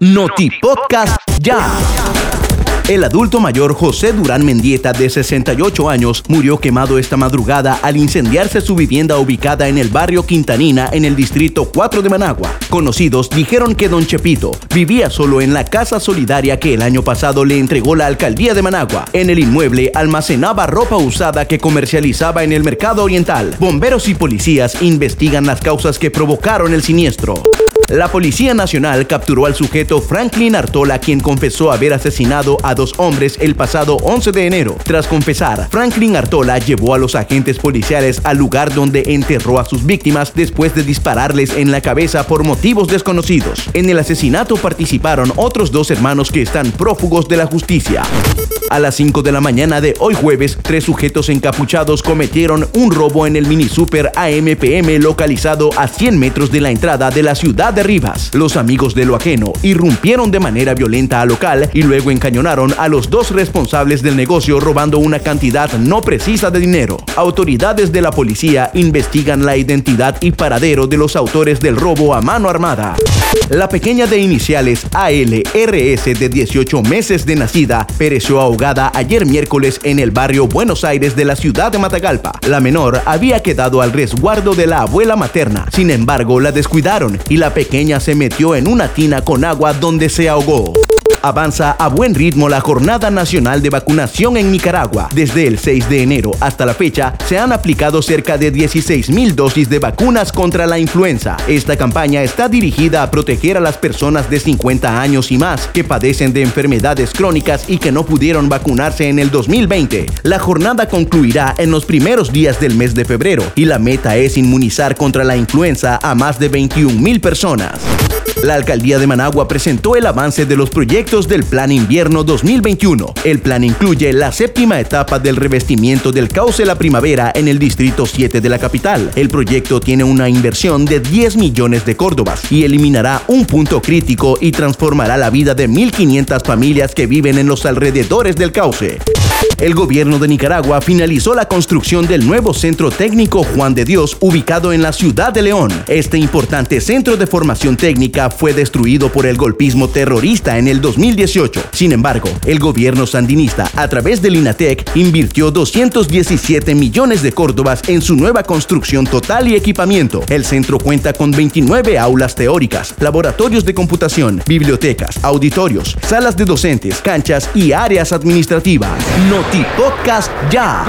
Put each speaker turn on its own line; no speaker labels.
Noti Podcast Ya. El adulto mayor José Durán Mendieta, de 68 años, murió quemado esta madrugada al incendiarse su vivienda ubicada en el barrio Quintanina, en el distrito 4 de Managua. Conocidos dijeron que don Chepito vivía solo en la casa solidaria que el año pasado le entregó la alcaldía de Managua. En el inmueble almacenaba ropa usada que comercializaba en el mercado oriental. Bomberos y policías investigan las causas que provocaron el siniestro. La Policía Nacional capturó al sujeto Franklin Artola, quien confesó haber asesinado a dos hombres el pasado 11 de enero. Tras confesar, Franklin Artola llevó a los agentes policiales al lugar donde enterró a sus víctimas después de dispararles en la cabeza por motivos desconocidos. En el asesinato participaron otros dos hermanos que están prófugos de la justicia. A las 5 de la mañana de hoy jueves, tres sujetos encapuchados cometieron un robo en el mini super AMPM localizado a 100 metros de la entrada de la ciudad Rivas. Los amigos de lo ajeno irrumpieron de manera violenta al local y luego encañonaron a los dos responsables del negocio robando una cantidad no precisa de dinero. Autoridades de la policía investigan la identidad y paradero de los autores del robo a mano armada. La pequeña de iniciales ALRS de 18 meses de nacida pereció ahogada ayer miércoles en el barrio Buenos Aires de la ciudad de Matagalpa. La menor había quedado al resguardo de la abuela materna. Sin embargo, la descuidaron y la pequeña se metió en una tina con agua donde se ahogó. Avanza a buen ritmo la Jornada Nacional de Vacunación en Nicaragua. Desde el 6 de enero hasta la fecha, se han aplicado cerca de 16 mil dosis de vacunas contra la influenza. Esta campaña está dirigida a proteger a las personas de 50 años y más que padecen de enfermedades crónicas y que no pudieron vacunarse en el 2020. La jornada concluirá en los primeros días del mes de febrero y la meta es inmunizar contra la influenza a más de 21 mil personas. La alcaldía de Managua presentó el avance de los proyectos del Plan Invierno 2021. El plan incluye la séptima etapa del revestimiento del cauce La Primavera en el Distrito 7 de la capital. El proyecto tiene una inversión de 10 millones de córdobas y eliminará un punto crítico y transformará la vida de 1.500 familias que viven en los alrededores del cauce. El gobierno de Nicaragua finalizó la construcción del nuevo Centro Técnico Juan de Dios ubicado en la ciudad de León. Este importante centro de formación técnica fue destruido por el golpismo terrorista en el 2018. Sin embargo, el gobierno sandinista, a través del INATEC, invirtió 217 millones de córdobas en su nueva construcción total y equipamiento. El centro cuenta con 29 aulas teóricas, laboratorios de computación, bibliotecas, auditorios, salas de docentes, canchas y áreas administrativas. Podcast ya.